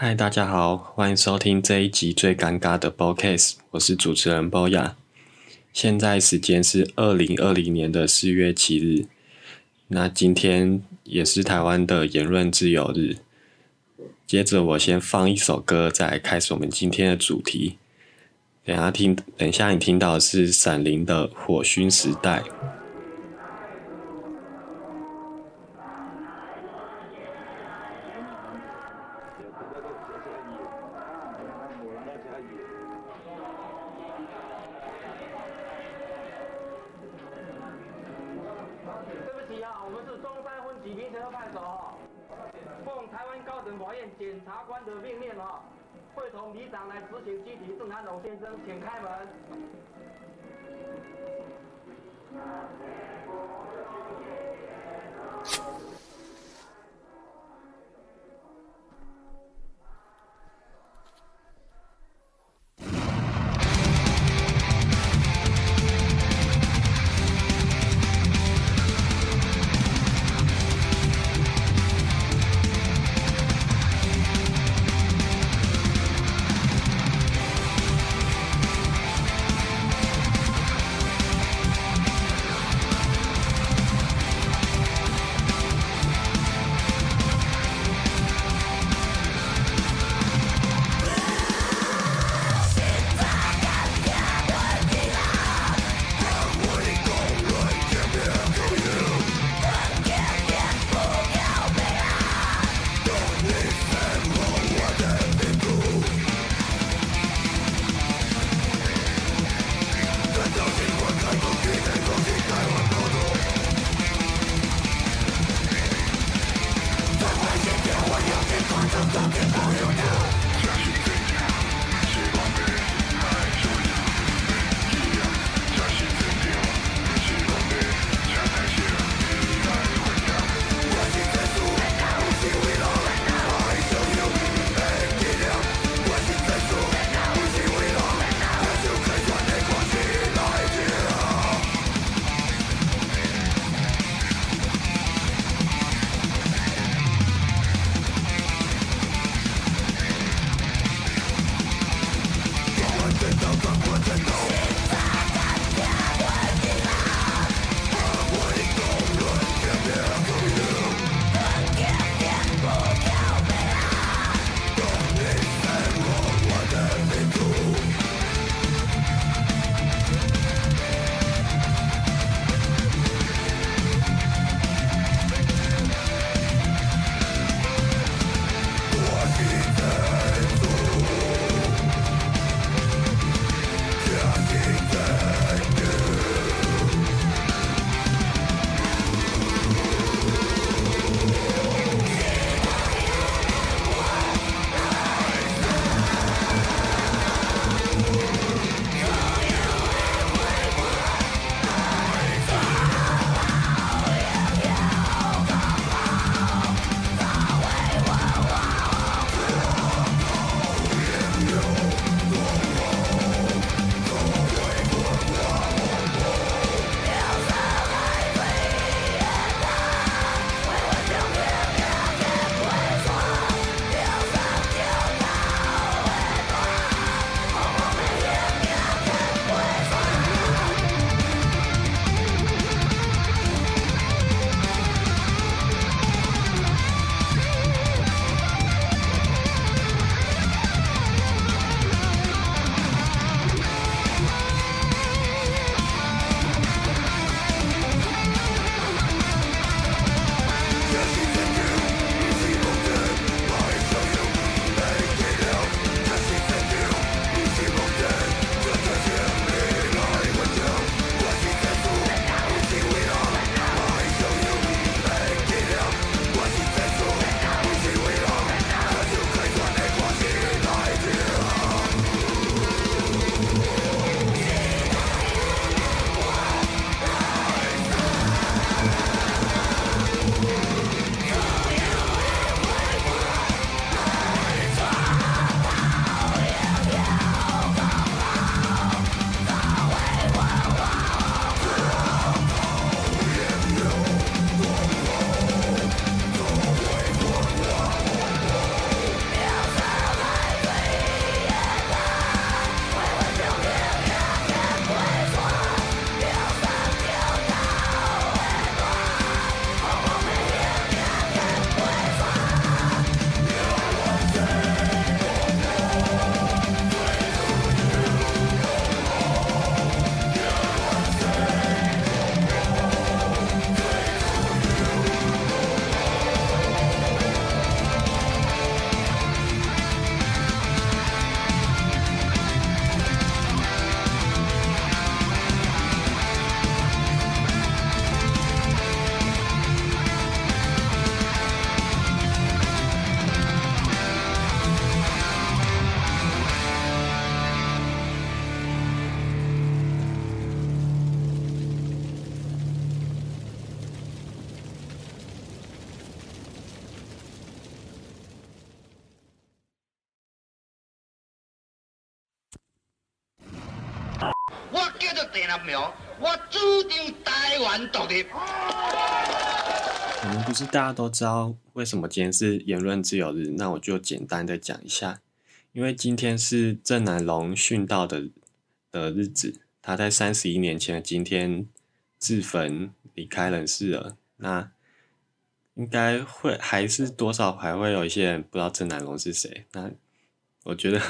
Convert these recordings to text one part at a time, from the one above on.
嗨，大家好，欢迎收听这一集最尴尬的 Podcast，我是主持人 Boya。现在时间是二零二零年的四月七日，那今天也是台湾的言论自由日。接着我先放一首歌，再来开始我们今天的主题。等下听，等下你听到的是闪灵的《火熏时代》。对不起啊，我们是中山分局民权派出所，奉台湾高等法院检察官的命令啊，会同里长来执行拘提郑汉龙先生，请开门。Nothing, no. 叫做郑南苗，我主张台湾独立。我们不是大家都知道为什么今天是言论自由日？那我就简单的讲一下，因为今天是郑南龙殉道的的日子，他在三十一年前的今天自焚离开人世了。那应该会还是多少还会有一些人不知道郑南龙是谁？那我觉得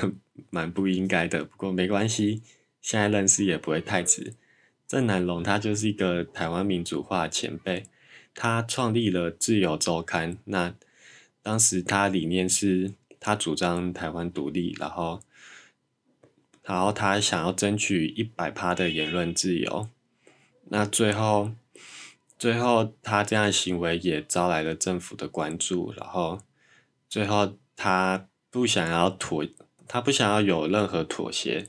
蛮不应该的，不过没关系，现在认识也不会太迟。郑南龙他就是一个台湾民主化前辈。他创立了《自由周刊》，那当时他理念是，他主张台湾独立，然后，然后他想要争取一百趴的言论自由。那最后，最后他这样的行为也招来了政府的关注，然后最后他不想要妥，他不想要有任何妥协，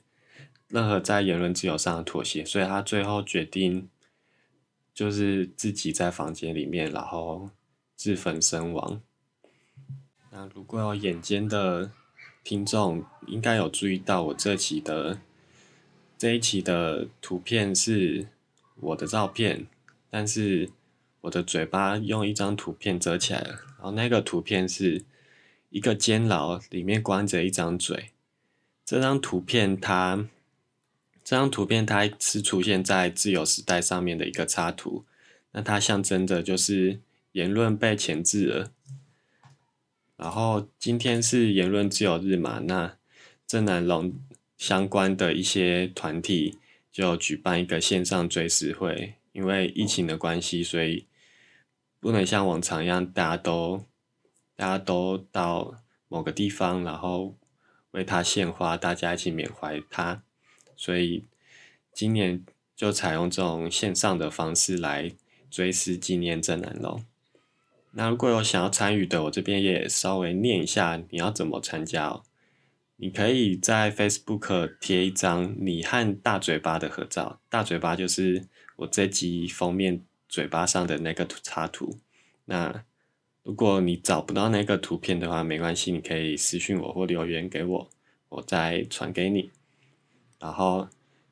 任何在言论自由上的妥协，所以他最后决定。就是自己在房间里面，然后自焚身亡。那如果有眼尖的听众，应该有注意到我这期的这一期的图片是我的照片，但是我的嘴巴用一张图片遮起来了。然后那个图片是一个监牢里面关着一张嘴。这张图片它。这张图片它是出现在自由时代上面的一个插图，那它象征的就是言论被钳制了。然后今天是言论自由日嘛，那郑南龙相关的一些团体就举办一个线上追思会，因为疫情的关系，所以不能像往常一样，大家都大家都到某个地方，然后为他献花，大家一起缅怀他。所以今年就采用这种线上的方式来追思纪念郑南龙。那如果有想要参与的，我这边也稍微念一下你要怎么参加哦。你可以在 Facebook 贴一张你和大嘴巴的合照，大嘴巴就是我这集封面嘴巴上的那个插图。那如果你找不到那个图片的话，没关系，你可以私信我或留言给我，我再传给你。然后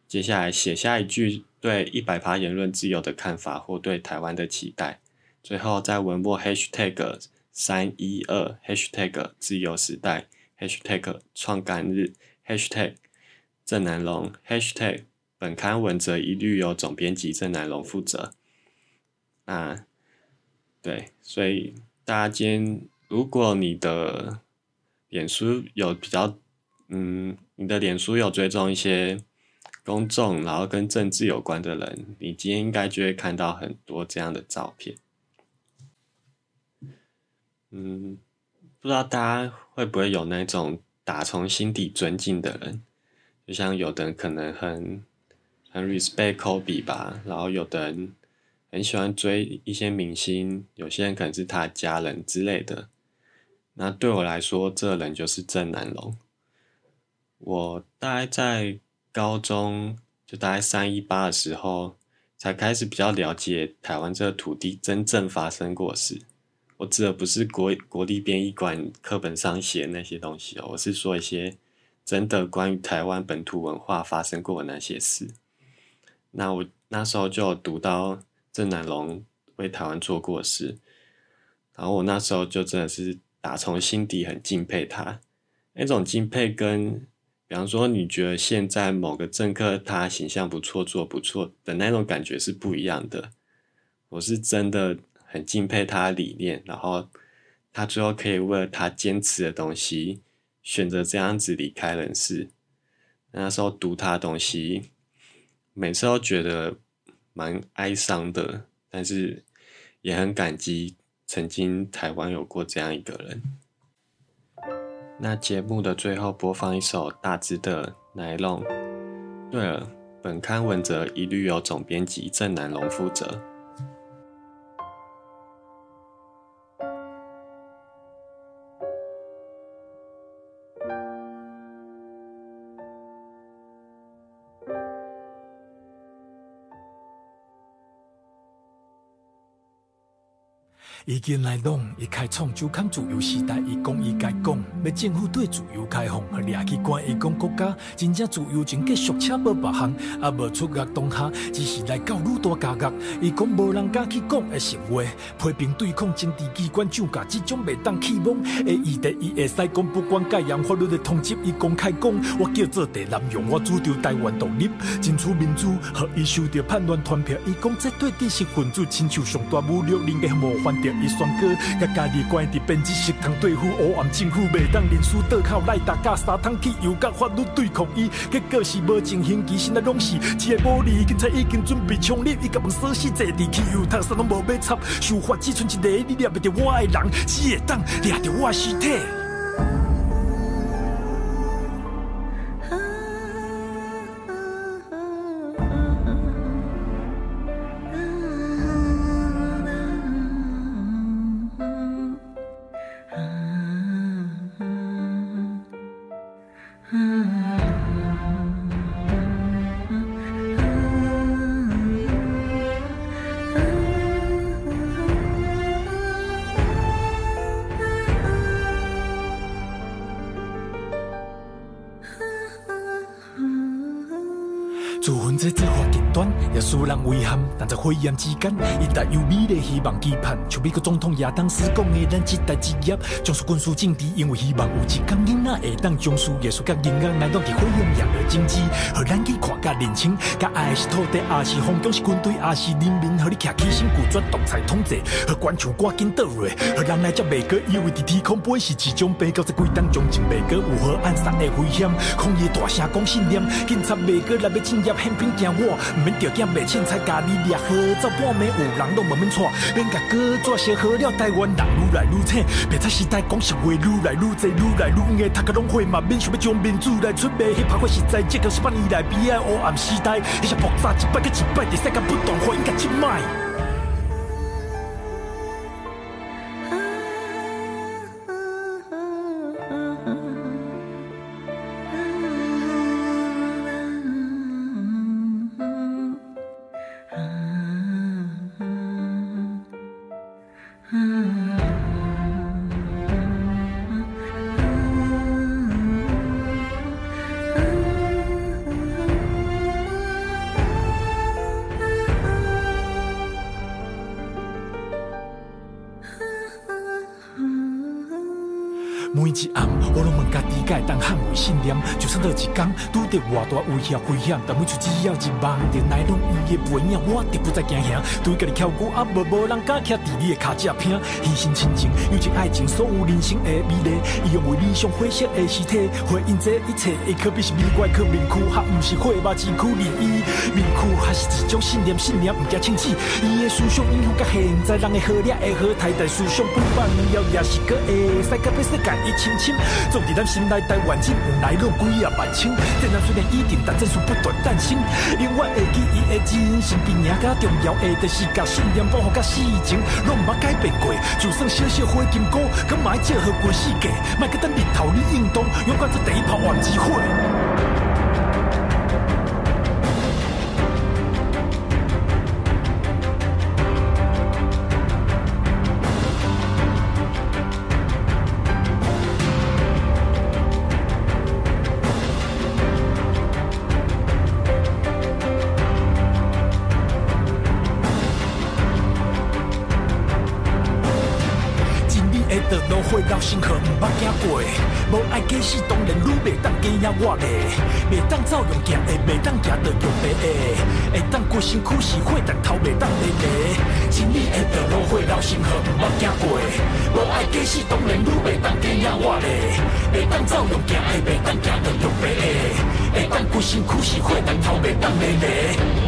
接下来写下一句对一百趴言论自由的看法或对台湾的期待，最后在文末 #hashtag 三一二 #hashtag 自由时代 #hashtag 创刊日 #hashtag 郑南龙 #hashtag 本刊文则一律由总编辑郑南龙负责。那对，所以大家今天如果你的脸书有比较。嗯，你的脸书有追踪一些公众，然后跟政治有关的人，你今天应该就会看到很多这样的照片。嗯，不知道大家会不会有那种打从心底尊敬的人，就像有的人可能很很 respect Kobe 吧，然后有的人很喜欢追一些明星，有些人可能是他家人之类的。那对我来说，这人就是郑南龙。我大概在高中，就大概三一八的时候，才开始比较了解台湾这个土地真正发生过事。我指的不是国国立编译馆课本上写那些东西哦，我是说一些真的关于台湾本土文化发生过的那些事。那我那时候就读到郑南龙为台湾做过事，然后我那时候就真的是打从心底很敬佩他，那种敬佩跟。比方说，你觉得现在某个政客他形象不错，做不错的那种感觉是不一样的。我是真的很敬佩他的理念，然后他最后可以为了他坚持的东西，选择这样子离开人世。那时候读他的东西，每次都觉得蛮哀伤的，但是也很感激曾经台湾有过这样一个人。那节目的最后播放一首大只的《奶龙》。对了，本刊文则一律由总编辑郑南龙负责。伊近来拢伊开创就看自由时代，伊讲伊该讲，要政府对自由开放，和掠去关伊讲国家真正自由，真继续且无别项，也无出恶当下，只是来教愈大家觉。伊讲无人敢去讲的实话，批评对抗政治机关涨价，这种袂当期望的议题，伊会使讲不管介样法律的通缉，伊公开讲，我叫做地南用，我主张台湾独立，争取民主，和伊收到叛乱团票，伊讲这对知识分子亲像上大侮辱，人嘅模范着伊宣告，甲家己关伫编织食堂对付黑暗政府，袂当认输倒靠来打架，三通去又甲法律对抗伊，结果是无进行，其实那拢是一个无理，警察已经准备枪毙，伊甲门锁死，坐伫汽油桶，啥拢无要插，受罚只剩一个，你抓不着我的人，只会当抓着我的尸体。自分这做法极端，也使人遗憾。但在灰暗之间，伊带有美丽希望期盼。像美国总统亚当斯讲的，咱这代职业，将是军事政治，因为希望有一天囡仔会当将事业、术甲人啊，来当去毁用样的政治，和咱去看甲认清。甲爱是土地，也是风，景是军队，也是人民，和你徛起身，拒绝独裁统治，和官场赶紧倒落，和人来才袂过以为伫天空飞是一种被告，在规当中情袂过有何暗杀的危险？抗议大声讲信念，警察袂过来要进入。偏偏惊我，免条件袂凊彩，家己掠好，走半暝有人拢慢慢带，免甲哥做小好了，台湾人愈来愈惨，别在时代讲实话愈来愈济，愈来愈硬，读个拢会嘛，免想要将民主来出卖，迄拍过实在，这个是百年来悲哀黑暗时代，迄些爆炸一摆个一摆，伫世界不断反应甲一摆。每一暗，我拢问家己，会当捍卫信念。就算到一天拄着偌大威胁危险，但每次只要一望着来拢伊的背影，我就不再惊吓。对家己翘歌，啊无无人敢徛伫你的脚只拼，牺牲亲情，友情爱情，所有人生的美丽，伊用为理想灰色的尸体，回应这一切，会可比是美怪去面躯，还毋是火把之躯而已。面躯还是一种信念，信念毋惊清醒。伊的思想影响到现在人的好掠的好太，但思想不万了也是个会使甲别世界。一清清，总伫咱心内台湾境，有来拢几啊万千。这人虽然已定，但战术不断诞生。永远会记伊的真心，比赢较重要的，就是甲信念保护甲死情，拢毋捌改变过。就算小小花金菇，搁嘛爱借好过世界，莫搁等日头你运动，勇敢做第一炮换机会。路会绕星河，毋捌行过，无爱假死，当然愈袂当惊吓我嘞。袂当照用行的，袂当行着用白的，会当规身躯是火，但头袂当咧咧。真理的道路会绕星河，毋捌行过，无爱假死，当然愈袂当惊吓我嘞。袂当照用行的，袂当行着用白的，会当规身躯是火，但头袂当咧咧。